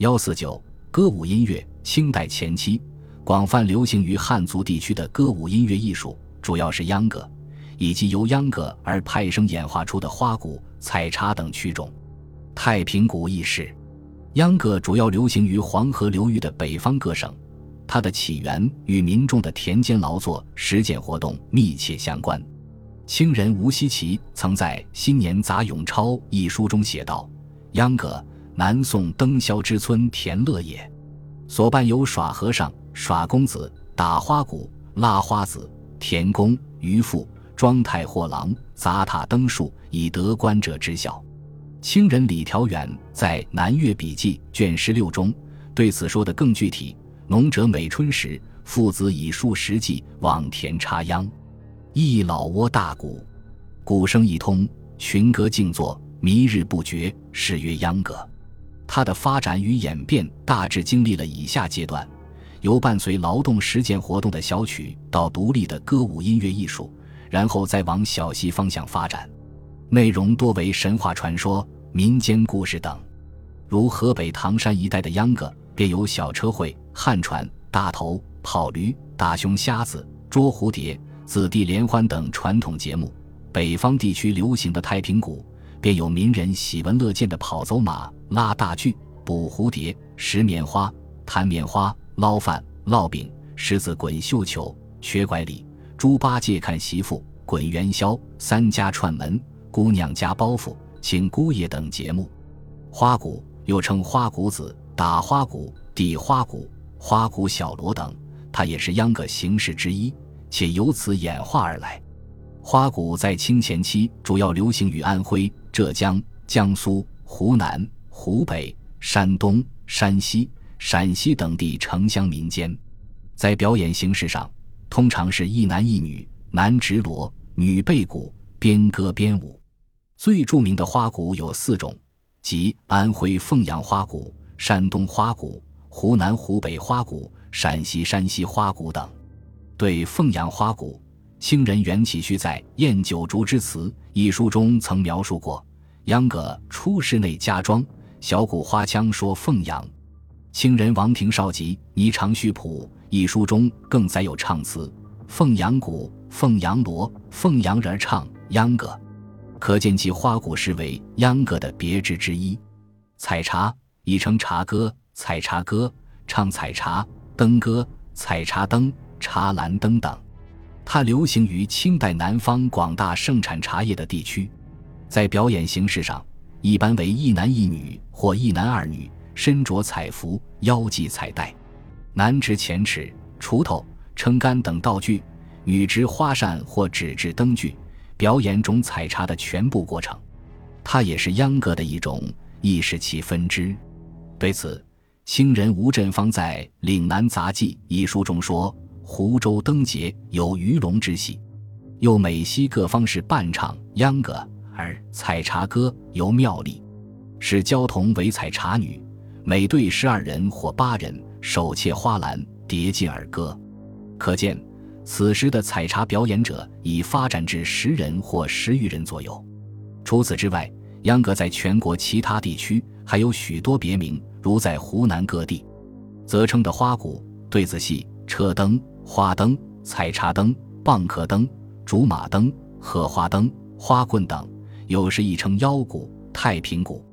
幺四九歌舞音乐，清代前期广泛流行于汉族地区的歌舞音乐艺术，主要是秧歌，以及由秧歌而派生演化出的花鼓、采茶等曲种。太平鼓亦是。秧歌主要流行于黄河流域的北方各省，它的起源与民众的田间劳作、实践活动密切相关。清人吴锡奇曾在《新年杂咏钞》一书中写道：“秧歌，南宋登霄之村田乐也，所伴有耍和尚、耍公子、打花鼓、拉花子、田公、渔妇、庄太货郎、砸塔登树，以得观者知晓。”清人李调远在《南越笔记》卷十六中对此说得更具体：农者每春时，父子以数十计往田插秧，一老窝大鼓，鼓声一通，群歌静坐，弥日不绝，是曰秧歌。它的发展与演变大致经历了以下阶段：由伴随劳动实践活动的小曲，到独立的歌舞音乐艺术，然后再往小戏方向发展。内容多为神话传说、民间故事等，如河北唐山一带的秧歌，便有小车会、旱船、大头、跑驴、打熊瞎子、捉蝴蝶、子弟联欢等传统节目；北方地区流行的太平鼓，便有民人喜闻乐见的跑走马、拉大锯、捕蝴蝶、拾棉花、弹棉花、捞饭、烙饼、狮子滚绣球、瘸拐礼、猪八戒看媳妇、滚元宵、三家串门。姑娘家包袱、请姑爷等节目，花鼓又称花鼓子、打花鼓、抵花鼓、花鼓小锣等，它也是秧歌形式之一，且由此演化而来。花鼓在清前期主要流行于安徽、浙江、江苏、湖南、湖北、山东、山西、陕西等地城乡民间，在表演形式上，通常是一男一女，男执锣，女背鼓，边歌边舞。最著名的花鼓有四种，即安徽凤阳花鼓、山东花鼓、湖南、湖北花鼓、陕西、山西花鼓等。对凤阳花鼓，清人袁启虚在《宴九竹之词》一书中曾描述过：秧歌出室内家庄，小鼓花腔说凤阳。清人王庭绍集《霓裳序谱》一书中更载有唱词：凤阳鼓、凤阳锣、凤阳人唱秧歌。可见其花鼓是为秧歌的别致之一。采茶亦称茶歌、采茶歌、唱采茶、灯歌、采茶灯、茶篮灯等。它流行于清代南方广大盛产茶叶的地区。在表演形式上，一般为一男一女或一男二女，身着彩服，腰系彩带，男执前尺、锄头、撑杆等道具，女执花扇或纸质灯具。表演种采茶的全部过程，它也是秧歌的一种，亦是其分支。对此，清人吴振芳在《岭南杂记》一书中说：“湖州灯节有鱼龙之戏，又美西各方是伴唱秧歌，而采茶歌由妙丽，是交童为采茶女，每队十二人或八人，手切花篮，叠进而歌。”可见。此时的采茶表演者已发展至十人或十余人左右。除此之外，秧歌在全国其他地区还有许多别名，如在湖南各地，则称的花鼓、对子戏、车灯、花灯、采茶灯、蚌壳灯、竹马灯、荷花灯、花棍等；有时亦称腰鼓、太平鼓。